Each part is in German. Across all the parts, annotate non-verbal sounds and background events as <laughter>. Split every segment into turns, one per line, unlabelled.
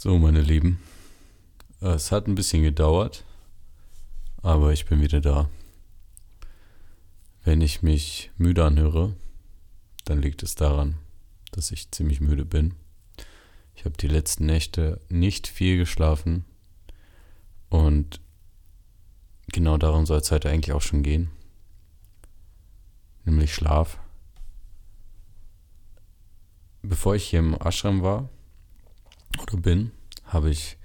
So, meine Lieben. Es hat ein bisschen gedauert, aber ich bin wieder da. Wenn ich mich müde anhöre, dann liegt es daran, dass ich ziemlich müde bin. Ich habe die letzten Nächte nicht viel geschlafen und genau darum soll es heute eigentlich auch schon gehen. Nämlich Schlaf. Bevor ich hier im Ashram war oder bin, habe ich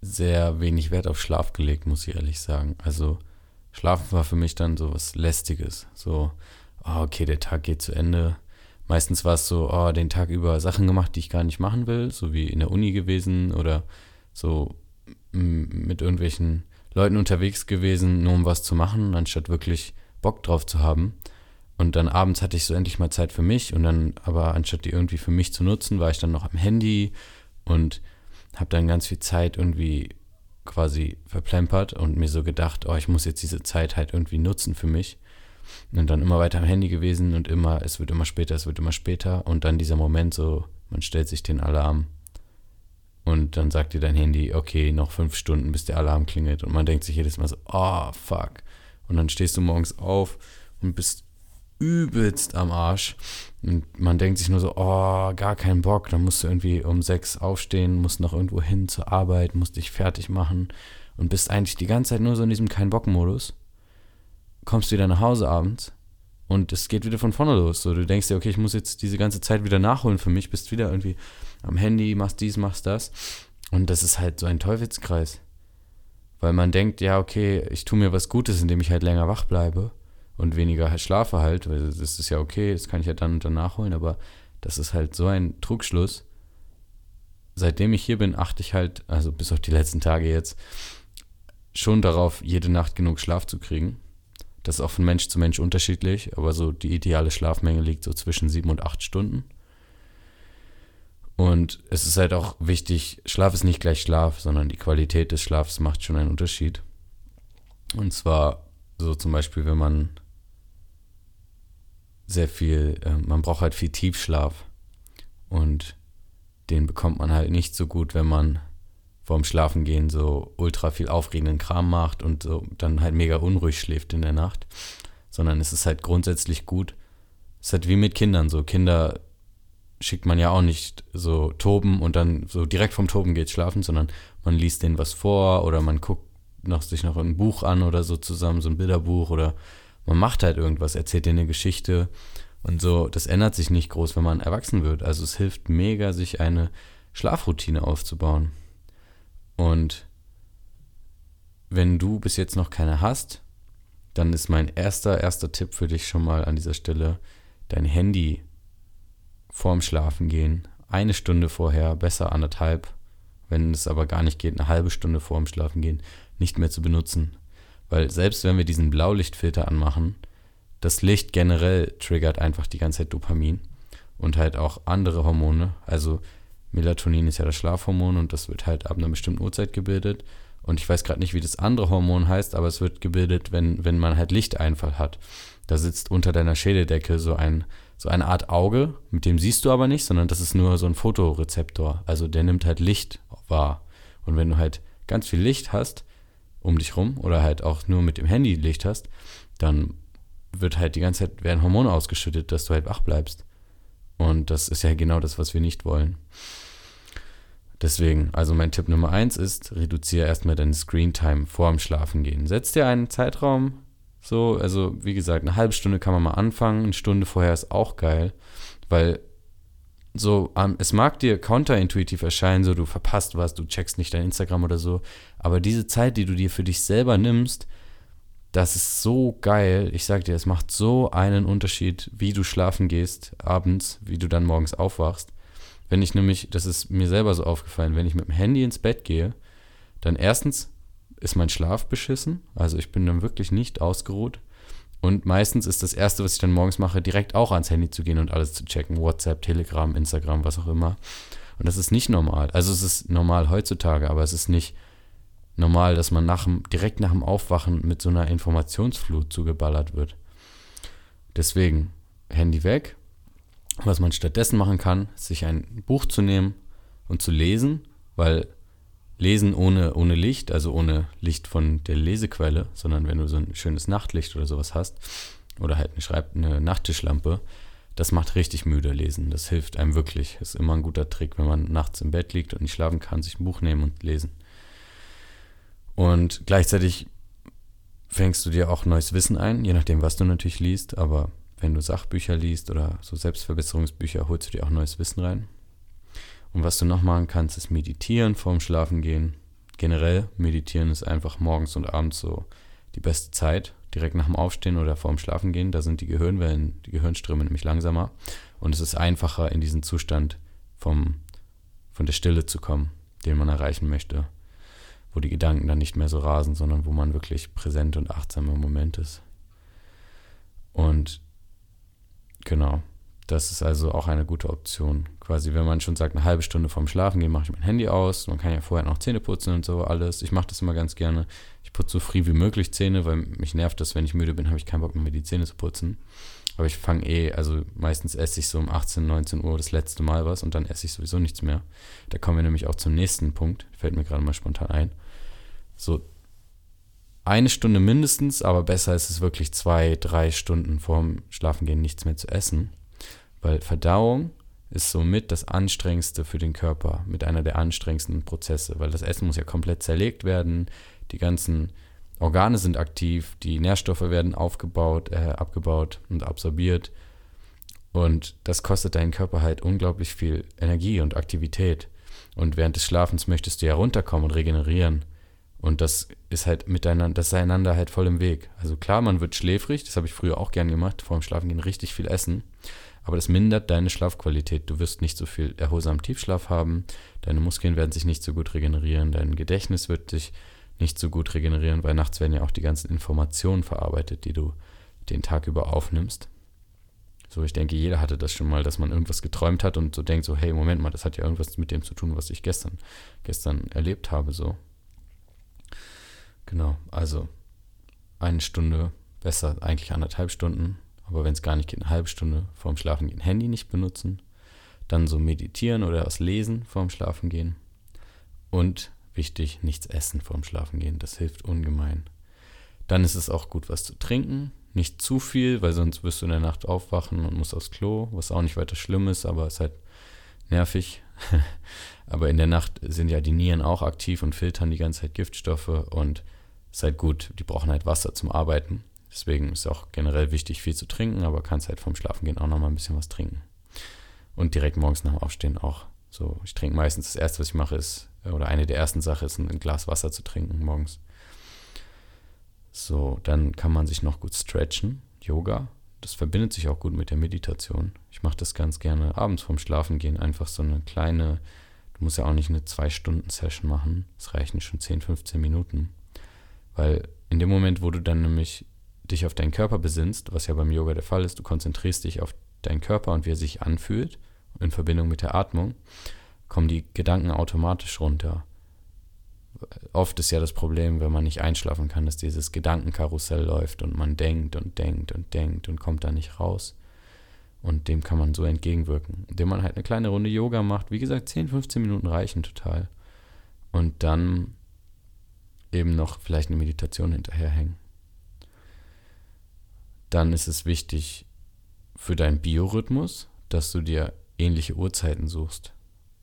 sehr wenig Wert auf Schlaf gelegt, muss ich ehrlich sagen. Also Schlafen war für mich dann so was Lästiges. So, oh, okay, der Tag geht zu Ende. Meistens war es so, oh, den Tag über Sachen gemacht, die ich gar nicht machen will, so wie in der Uni gewesen oder so mit irgendwelchen Leuten unterwegs gewesen, nur um was zu machen, anstatt wirklich Bock drauf zu haben. Und dann abends hatte ich so endlich mal Zeit für mich und dann, aber anstatt die irgendwie für mich zu nutzen, war ich dann noch am Handy und habe dann ganz viel Zeit irgendwie quasi verplempert und mir so gedacht, oh, ich muss jetzt diese Zeit halt irgendwie nutzen für mich. Und dann immer weiter am Handy gewesen und immer, es wird immer später, es wird immer später. Und dann dieser Moment so, man stellt sich den Alarm und dann sagt dir dein Handy, okay, noch fünf Stunden, bis der Alarm klingelt. Und man denkt sich jedes Mal so, oh, fuck. Und dann stehst du morgens auf und bist übelst am Arsch. Und man denkt sich nur so, oh, gar keinen Bock. Dann musst du irgendwie um sechs aufstehen, musst noch irgendwo hin zur Arbeit, musst dich fertig machen und bist eigentlich die ganze Zeit nur so in diesem Kein-Bock-Modus. Kommst wieder nach Hause abends und es geht wieder von vorne los. So, du denkst dir, okay, ich muss jetzt diese ganze Zeit wieder nachholen für mich, bist wieder irgendwie am Handy, machst dies, machst das. Und das ist halt so ein Teufelskreis. Weil man denkt, ja, okay, ich tue mir was Gutes, indem ich halt länger wach bleibe und weniger halt schlafe halt, weil das ist ja okay, das kann ich ja dann und dann nachholen, aber das ist halt so ein Trugschluss. Seitdem ich hier bin, achte ich halt, also bis auf die letzten Tage jetzt, schon darauf, jede Nacht genug Schlaf zu kriegen. Das ist auch von Mensch zu Mensch unterschiedlich, aber so die ideale Schlafmenge liegt so zwischen sieben und acht Stunden. Und es ist halt auch wichtig, Schlaf ist nicht gleich Schlaf, sondern die Qualität des Schlafs macht schon einen Unterschied. Und zwar so zum Beispiel, wenn man sehr viel, äh, man braucht halt viel Tiefschlaf. Und den bekommt man halt nicht so gut, wenn man vorm Schlafengehen so ultra viel aufregenden Kram macht und so dann halt mega unruhig schläft in der Nacht. Sondern es ist halt grundsätzlich gut. Es ist halt wie mit Kindern so. Kinder schickt man ja auch nicht so toben und dann so direkt vom Toben geht schlafen, sondern man liest denen was vor oder man guckt noch, sich noch ein Buch an oder so zusammen, so ein Bilderbuch oder man macht halt irgendwas, erzählt dir eine Geschichte und so. Das ändert sich nicht groß, wenn man erwachsen wird. Also es hilft mega, sich eine Schlafroutine aufzubauen. Und wenn du bis jetzt noch keine hast, dann ist mein erster, erster Tipp für dich schon mal an dieser Stelle, dein Handy vorm Schlafen gehen, eine Stunde vorher, besser anderthalb, wenn es aber gar nicht geht, eine halbe Stunde vorm Schlafen gehen, nicht mehr zu benutzen. Weil selbst wenn wir diesen Blaulichtfilter anmachen, das Licht generell triggert einfach die ganze Zeit Dopamin und halt auch andere Hormone. Also Melatonin ist ja das Schlafhormon und das wird halt ab einer bestimmten Uhrzeit gebildet. Und ich weiß gerade nicht, wie das andere Hormon heißt, aber es wird gebildet, wenn, wenn man halt Lichteinfall hat. Da sitzt unter deiner Schädeldecke so ein so eine Art Auge, mit dem siehst du aber nicht, sondern das ist nur so ein Fotorezeptor. Also der nimmt halt Licht wahr. Und wenn du halt ganz viel Licht hast, um dich rum oder halt auch nur mit dem Handy Licht hast, dann wird halt die ganze Zeit werden Hormone ausgeschüttet, dass du halt wach bleibst. Und das ist ja genau das, was wir nicht wollen. Deswegen, also mein Tipp Nummer eins ist, reduziere erstmal deine Screentime vor dem Schlafengehen. Setz dir einen Zeitraum, so, also wie gesagt, eine halbe Stunde kann man mal anfangen, eine Stunde vorher ist auch geil, weil so, um, es mag dir counterintuitiv erscheinen, so du verpasst was, du checkst nicht dein Instagram oder so, aber diese Zeit, die du dir für dich selber nimmst, das ist so geil. Ich sag dir, es macht so einen Unterschied, wie du schlafen gehst abends, wie du dann morgens aufwachst. Wenn ich nämlich, das ist mir selber so aufgefallen, wenn ich mit dem Handy ins Bett gehe, dann erstens ist mein Schlaf beschissen, also ich bin dann wirklich nicht ausgeruht. Und meistens ist das Erste, was ich dann morgens mache, direkt auch ans Handy zu gehen und alles zu checken. WhatsApp, Telegram, Instagram, was auch immer. Und das ist nicht normal. Also es ist normal heutzutage, aber es ist nicht normal, dass man nach dem, direkt nach dem Aufwachen mit so einer Informationsflut zugeballert wird. Deswegen Handy weg. Was man stattdessen machen kann, ist sich ein Buch zu nehmen und zu lesen, weil Lesen ohne, ohne Licht, also ohne Licht von der Lesequelle, sondern wenn du so ein schönes Nachtlicht oder sowas hast, oder halt eine, Schreib eine Nachttischlampe, das macht richtig müde lesen. Das hilft einem wirklich. Ist immer ein guter Trick, wenn man nachts im Bett liegt und nicht schlafen kann, sich ein Buch nehmen und lesen. Und gleichzeitig fängst du dir auch neues Wissen ein, je nachdem, was du natürlich liest. Aber wenn du Sachbücher liest oder so Selbstverbesserungsbücher, holst du dir auch neues Wissen rein. Und was du noch machen kannst, ist meditieren vorm Schlafengehen. Generell meditieren ist einfach morgens und abends so die beste Zeit, direkt nach dem Aufstehen oder vorm Schlafengehen. Da sind die Gehirnwellen, die Gehirnströme nämlich langsamer. Und es ist einfacher, in diesen Zustand vom, von der Stille zu kommen, den man erreichen möchte. Wo die Gedanken dann nicht mehr so rasen, sondern wo man wirklich präsent und achtsam im Moment ist. Und genau, das ist also auch eine gute Option. Quasi, wenn man schon sagt, eine halbe Stunde vorm Schlafen gehen, mache ich mein Handy aus. Man kann ja vorher noch Zähne putzen und so alles. Ich mache das immer ganz gerne. Ich putze so früh wie möglich Zähne, weil mich nervt das, wenn ich müde bin, habe ich keinen Bock mehr, die Zähne zu putzen. Aber ich fange eh, also meistens esse ich so um 18, 19 Uhr das letzte Mal was und dann esse ich sowieso nichts mehr. Da kommen wir nämlich auch zum nächsten Punkt. Fällt mir gerade mal spontan ein. So eine Stunde mindestens, aber besser ist es wirklich zwei, drei Stunden vorm Schlafengehen nichts mehr zu essen. Weil Verdauung ist somit das anstrengendste für den Körper, mit einer der anstrengendsten Prozesse, weil das Essen muss ja komplett zerlegt werden, die ganzen Organe sind aktiv, die Nährstoffe werden aufgebaut, äh, abgebaut und absorbiert. Und das kostet deinen Körper halt unglaublich viel Energie und Aktivität. Und während des Schlafens möchtest du ja runterkommen und regenerieren. Und das ist halt miteinander, das ist einander halt voll im Weg. Also klar, man wird schläfrig, das habe ich früher auch gern gemacht, vor dem Schlafengehen richtig viel essen aber das mindert deine Schlafqualität. Du wirst nicht so viel erholsamen Tiefschlaf haben, deine Muskeln werden sich nicht so gut regenerieren, dein Gedächtnis wird sich nicht so gut regenerieren, weil nachts werden ja auch die ganzen Informationen verarbeitet, die du den Tag über aufnimmst. So, ich denke, jeder hatte das schon mal, dass man irgendwas geträumt hat und so denkt so, hey, Moment mal, das hat ja irgendwas mit dem zu tun, was ich gestern, gestern erlebt habe, so. Genau, also eine Stunde, besser eigentlich anderthalb Stunden aber wenn es gar nicht geht, eine halbe Stunde vorm Schlafen gehen, Handy nicht benutzen, dann so meditieren oder was lesen vorm Schlafen gehen und wichtig, nichts essen vorm Schlafen gehen, das hilft ungemein. Dann ist es auch gut, was zu trinken, nicht zu viel, weil sonst wirst du in der Nacht aufwachen und musst aufs Klo, was auch nicht weiter schlimm ist, aber es ist halt nervig. <laughs> aber in der Nacht sind ja die Nieren auch aktiv und filtern die ganze Zeit Giftstoffe und es ist halt gut, die brauchen halt Wasser zum Arbeiten. Deswegen ist auch generell wichtig, viel zu trinken, aber kannst halt vom Schlafengehen auch nochmal ein bisschen was trinken. Und direkt morgens nach dem Aufstehen auch. So, ich trinke meistens das erste, was ich mache, ist, oder eine der ersten Sachen ist, ein Glas Wasser zu trinken morgens. So, dann kann man sich noch gut stretchen. Yoga. Das verbindet sich auch gut mit der Meditation. Ich mache das ganz gerne abends vorm Schlafengehen. Einfach so eine kleine, du musst ja auch nicht eine Zwei-Stunden-Session machen. Es reichen schon 10, 15 Minuten. Weil in dem Moment, wo du dann nämlich dich auf deinen Körper besinnst, was ja beim Yoga der Fall ist, du konzentrierst dich auf deinen Körper und wie er sich anfühlt, in Verbindung mit der Atmung, kommen die Gedanken automatisch runter. Oft ist ja das Problem, wenn man nicht einschlafen kann, dass dieses Gedankenkarussell läuft und man denkt und denkt und denkt und kommt da nicht raus. Und dem kann man so entgegenwirken, indem man halt eine kleine Runde Yoga macht. Wie gesagt, 10, 15 Minuten reichen total. Und dann eben noch vielleicht eine Meditation hinterherhängen dann ist es wichtig für deinen Biorhythmus, dass du dir ähnliche Uhrzeiten suchst.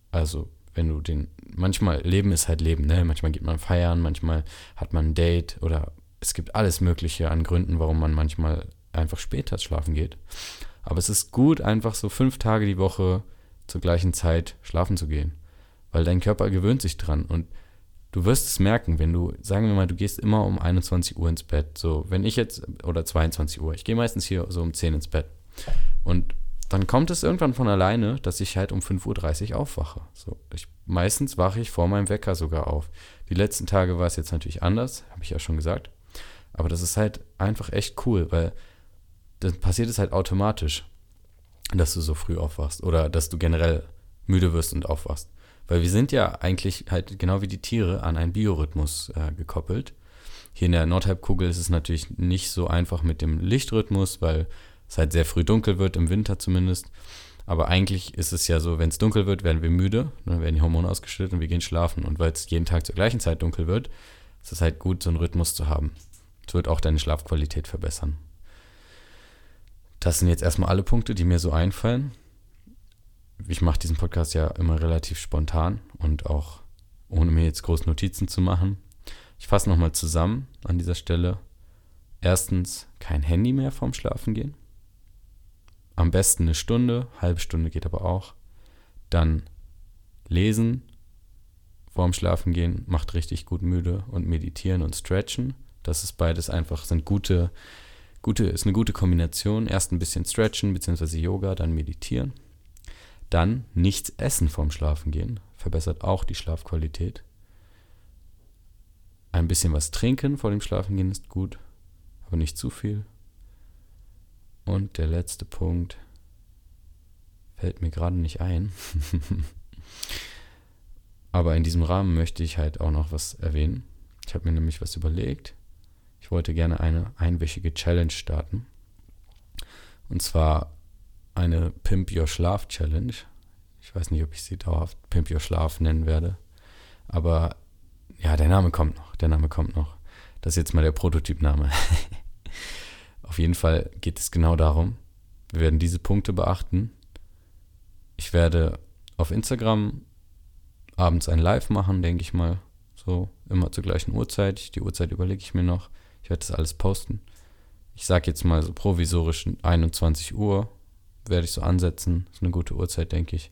Also, wenn du den, manchmal Leben ist halt Leben, ne? Manchmal geht man feiern, manchmal hat man ein Date oder es gibt alles Mögliche an Gründen, warum man manchmal einfach später schlafen geht. Aber es ist gut, einfach so fünf Tage die Woche zur gleichen Zeit schlafen zu gehen. Weil dein Körper gewöhnt sich dran. Und du wirst es merken, wenn du, sagen wir mal, du gehst immer um 21 Uhr ins Bett. So, wenn ich jetzt, oder 22 Uhr, ich gehe meistens hier so um 10 ins Bett. Und dann kommt es irgendwann von alleine, dass ich halt um 5.30 Uhr aufwache. So, ich, meistens wache ich vor meinem Wecker sogar auf. Die letzten Tage war es jetzt natürlich anders, habe ich ja schon gesagt. Aber das ist halt einfach echt cool, weil dann passiert es halt automatisch, dass du so früh aufwachst oder dass du generell müde wirst und aufwachst. Weil wir sind ja eigentlich halt genau wie die Tiere an einen Biorhythmus äh, gekoppelt. Hier in der Nordhalbkugel ist es natürlich nicht so einfach mit dem Lichtrhythmus, weil es halt sehr früh dunkel wird, im Winter zumindest. Aber eigentlich ist es ja so, wenn es dunkel wird, werden wir müde, dann werden die Hormone ausgeschüttet und wir gehen schlafen. Und weil es jeden Tag zur gleichen Zeit dunkel wird, ist es halt gut, so einen Rhythmus zu haben. Es wird auch deine Schlafqualität verbessern. Das sind jetzt erstmal alle Punkte, die mir so einfallen. Ich mache diesen Podcast ja immer relativ spontan und auch ohne mir jetzt groß Notizen zu machen. Ich fasse nochmal zusammen an dieser Stelle. Erstens, kein Handy mehr vorm Schlafen gehen. Am besten eine Stunde, halbe Stunde geht aber auch. Dann lesen vorm Schlafen gehen macht richtig gut müde und meditieren und stretchen. Das ist beides einfach, sind gute, gute, ist eine gute Kombination. Erst ein bisschen stretchen bzw. Yoga, dann meditieren. Dann nichts essen vorm Schlafen gehen, verbessert auch die Schlafqualität. Ein bisschen was trinken vor dem Schlafengehen ist gut, aber nicht zu viel. Und der letzte Punkt fällt mir gerade nicht ein. <laughs> Aber in diesem Rahmen möchte ich halt auch noch was erwähnen. Ich habe mir nämlich was überlegt. Ich wollte gerne eine einwöchige Challenge starten. Und zwar eine Pimp Your Schlaf Challenge. Ich weiß nicht, ob ich sie dauerhaft Pimp Your Schlaf nennen werde. Aber ja, der Name kommt noch. Der Name kommt noch. Das ist jetzt mal der Prototypname. <laughs> Auf jeden Fall geht es genau darum. Wir werden diese Punkte beachten. Ich werde auf Instagram abends ein Live machen, denke ich mal. So, immer zur gleichen Uhrzeit. Die Uhrzeit überlege ich mir noch. Ich werde das alles posten. Ich sage jetzt mal so provisorisch 21 Uhr werde ich so ansetzen. Ist eine gute Uhrzeit, denke ich.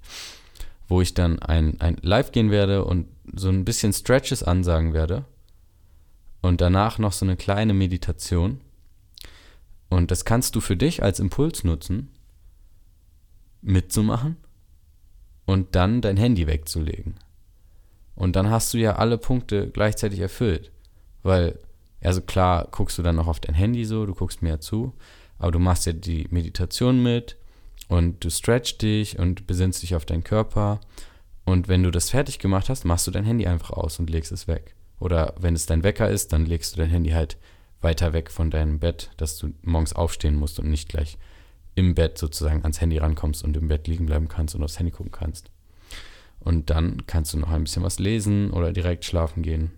Wo ich dann ein, ein Live gehen werde und so ein bisschen Stretches ansagen werde. Und danach noch so eine kleine Meditation und das kannst du für dich als Impuls nutzen, mitzumachen und dann dein Handy wegzulegen. Und dann hast du ja alle Punkte gleichzeitig erfüllt. Weil, also klar, guckst du dann noch auf dein Handy so, du guckst mir zu, aber du machst ja die Meditation mit und du stretchst dich und besinnst dich auf deinen Körper. Und wenn du das fertig gemacht hast, machst du dein Handy einfach aus und legst es weg. Oder wenn es dein Wecker ist, dann legst du dein Handy halt weiter weg von deinem Bett, dass du morgens aufstehen musst und nicht gleich im Bett sozusagen ans Handy rankommst und im Bett liegen bleiben kannst und aufs Handy gucken kannst. Und dann kannst du noch ein bisschen was lesen oder direkt schlafen gehen.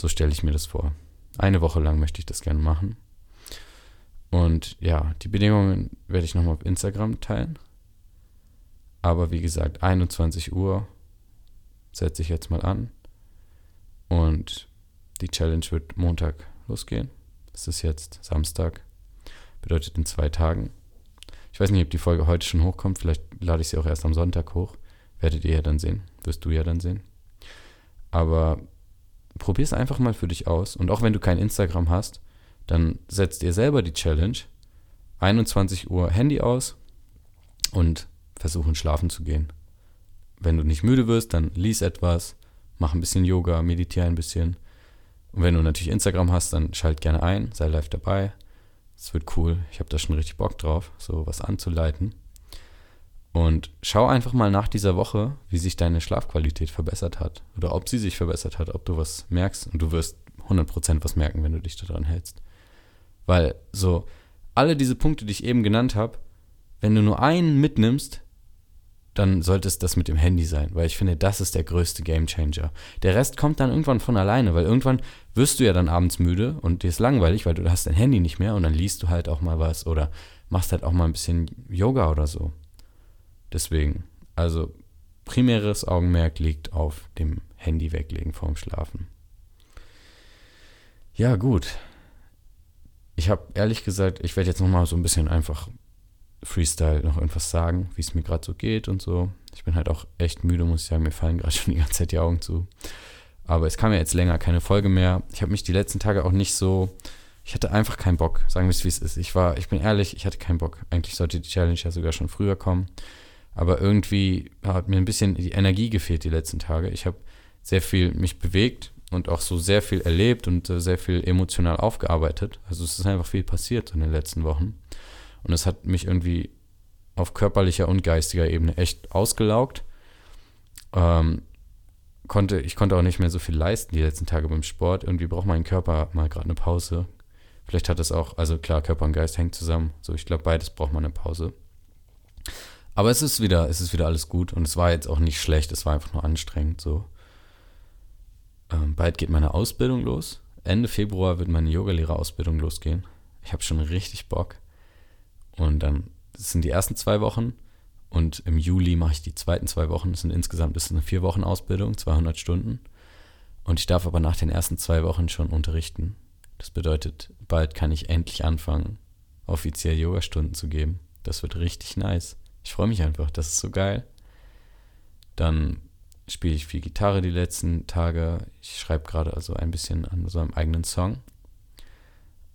So stelle ich mir das vor. Eine Woche lang möchte ich das gerne machen. Und ja, die Bedingungen werde ich nochmal auf Instagram teilen. Aber wie gesagt, 21 Uhr setze ich jetzt mal an. Und die Challenge wird Montag losgehen. Es ist jetzt Samstag. Bedeutet in zwei Tagen. Ich weiß nicht, ob die Folge heute schon hochkommt. Vielleicht lade ich sie auch erst am Sonntag hoch. Werdet ihr ja dann sehen. Wirst du ja dann sehen. Aber probier es einfach mal für dich aus. Und auch wenn du kein Instagram hast, dann setzt dir selber die Challenge. 21 Uhr Handy aus und versuchen schlafen zu gehen. Wenn du nicht müde wirst, dann lies etwas, mach ein bisschen Yoga, meditiere ein bisschen und wenn du natürlich Instagram hast, dann schalt gerne ein, sei live dabei. Es wird cool. Ich habe da schon richtig Bock drauf, so was anzuleiten. Und schau einfach mal nach dieser Woche, wie sich deine Schlafqualität verbessert hat. Oder ob sie sich verbessert hat, ob du was merkst. Und du wirst 100% was merken, wenn du dich daran hältst. Weil so alle diese Punkte, die ich eben genannt habe, wenn du nur einen mitnimmst, dann sollte es das mit dem Handy sein, weil ich finde, das ist der größte Gamechanger. Der Rest kommt dann irgendwann von alleine, weil irgendwann wirst du ja dann abends müde und dir ist langweilig, weil du hast dein Handy nicht mehr und dann liest du halt auch mal was oder machst halt auch mal ein bisschen Yoga oder so. Deswegen, also primäres Augenmerk liegt auf dem Handy weglegen vorm Schlafen. Ja, gut. Ich habe ehrlich gesagt, ich werde jetzt nochmal so ein bisschen einfach Freestyle noch irgendwas sagen, wie es mir gerade so geht und so. Ich bin halt auch echt müde, muss ich sagen. Mir fallen gerade <laughs> schon die ganze Zeit die Augen zu. Aber es kam ja jetzt länger keine Folge mehr. Ich habe mich die letzten Tage auch nicht so. Ich hatte einfach keinen Bock, sagen wir es wie es ist. Ich war, ich bin ehrlich, ich hatte keinen Bock. Eigentlich sollte die Challenge ja sogar schon früher kommen. Aber irgendwie hat mir ein bisschen die Energie gefehlt die letzten Tage. Ich habe sehr viel mich bewegt und auch so sehr viel erlebt und äh, sehr viel emotional aufgearbeitet. Also es ist einfach viel passiert in den letzten Wochen. Und es hat mich irgendwie auf körperlicher und geistiger Ebene echt ausgelaugt. Ähm, konnte, ich konnte auch nicht mehr so viel leisten die letzten Tage beim Sport. Irgendwie braucht mein Körper mal gerade eine Pause. Vielleicht hat es auch, also klar, Körper und Geist hängen zusammen. So, ich glaube, beides braucht man eine Pause. Aber es ist wieder, es ist wieder alles gut und es war jetzt auch nicht schlecht, es war einfach nur anstrengend so. Ähm, bald geht meine Ausbildung los. Ende Februar wird meine Yogalehrerausbildung losgehen. Ich habe schon richtig Bock. Und dann sind die ersten zwei Wochen und im Juli mache ich die zweiten zwei Wochen. Das sind insgesamt das ist eine vier Wochen Ausbildung, 200 Stunden. Und ich darf aber nach den ersten zwei Wochen schon unterrichten. Das bedeutet, bald kann ich endlich anfangen, offiziell Yogastunden zu geben. Das wird richtig nice. Ich freue mich einfach, das ist so geil. Dann spiele ich viel Gitarre die letzten Tage. Ich schreibe gerade also ein bisschen an so einem eigenen Song.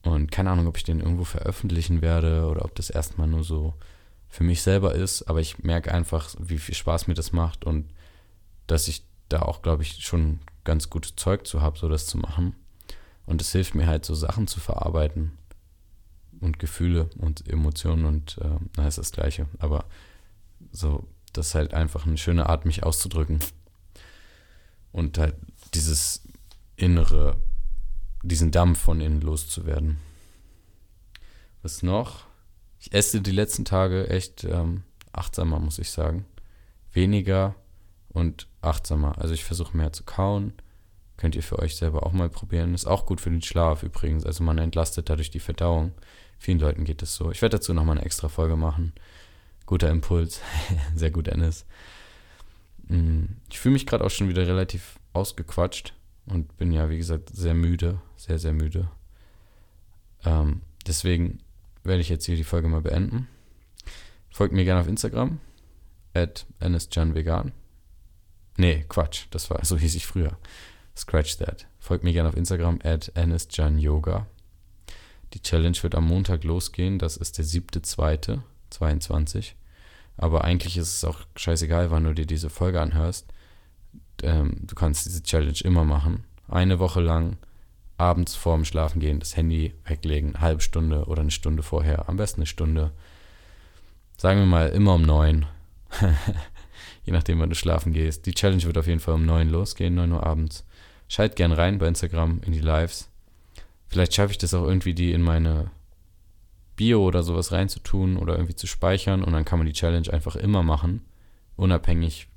Und keine Ahnung, ob ich den irgendwo veröffentlichen werde oder ob das erstmal nur so für mich selber ist. Aber ich merke einfach, wie viel Spaß mir das macht und dass ich da auch, glaube ich, schon ganz gutes Zeug zu habe, so das zu machen. Und es hilft mir halt, so Sachen zu verarbeiten und Gefühle und Emotionen und äh, na, ist das Gleiche. Aber so, das ist halt einfach eine schöne Art, mich auszudrücken. Und halt dieses innere, diesen Dampf von innen loszuwerden. Was noch? Ich esse die letzten Tage echt ähm, achtsamer, muss ich sagen. Weniger und achtsamer. Also ich versuche mehr zu kauen. Könnt ihr für euch selber auch mal probieren. Ist auch gut für den Schlaf übrigens. Also man entlastet dadurch die Verdauung. Vielen Leuten geht es so. Ich werde dazu nochmal eine extra Folge machen. Guter Impuls. <laughs> Sehr gut, Ennis. Fühle mich gerade auch schon wieder relativ ausgequatscht und bin ja, wie gesagt, sehr müde. Sehr, sehr müde. Ähm, deswegen werde ich jetzt hier die Folge mal beenden. Folgt mir gerne auf Instagram. At Vegan. Nee, Quatsch. Das war, <laughs> so hieß ich früher. Scratch that. Folgt mir gerne auf Instagram at Yoga. Die Challenge wird am Montag losgehen. Das ist der 7.2.22. Aber eigentlich ist es auch scheißegal, wann du dir diese Folge anhörst. Ähm, du kannst diese Challenge immer machen. Eine Woche lang abends vorm Schlafengehen das Handy weglegen, eine halbe Stunde oder eine Stunde vorher, am besten eine Stunde. Sagen wir mal immer um neun. <laughs> Je nachdem, wann du schlafen gehst. Die Challenge wird auf jeden Fall um neun losgehen, neun Uhr abends. Schalt gern rein bei Instagram in die Lives. Vielleicht schaffe ich das auch irgendwie, die in meine Bio oder sowas reinzutun oder irgendwie zu speichern und dann kann man die Challenge einfach immer machen, unabhängig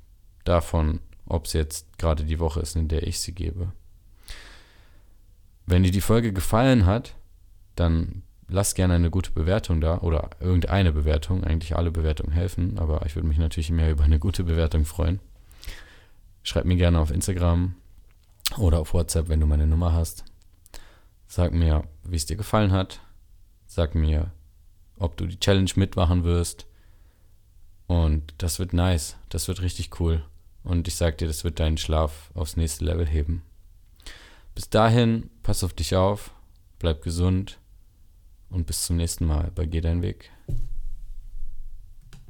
davon, ob es jetzt gerade die Woche ist, in der ich sie gebe. Wenn dir die Folge gefallen hat, dann lass gerne eine gute Bewertung da oder irgendeine Bewertung. Eigentlich alle Bewertungen helfen, aber ich würde mich natürlich mehr über eine gute Bewertung freuen. Schreib mir gerne auf Instagram oder auf WhatsApp, wenn du meine Nummer hast. Sag mir, wie es dir gefallen hat. Sag mir, ob du die Challenge mitmachen wirst. Und das wird nice. Das wird richtig cool. Und ich sag dir, das wird deinen Schlaf aufs nächste Level heben. Bis dahin, pass auf dich auf, bleib gesund und bis zum nächsten Mal bei Geh dein Weg.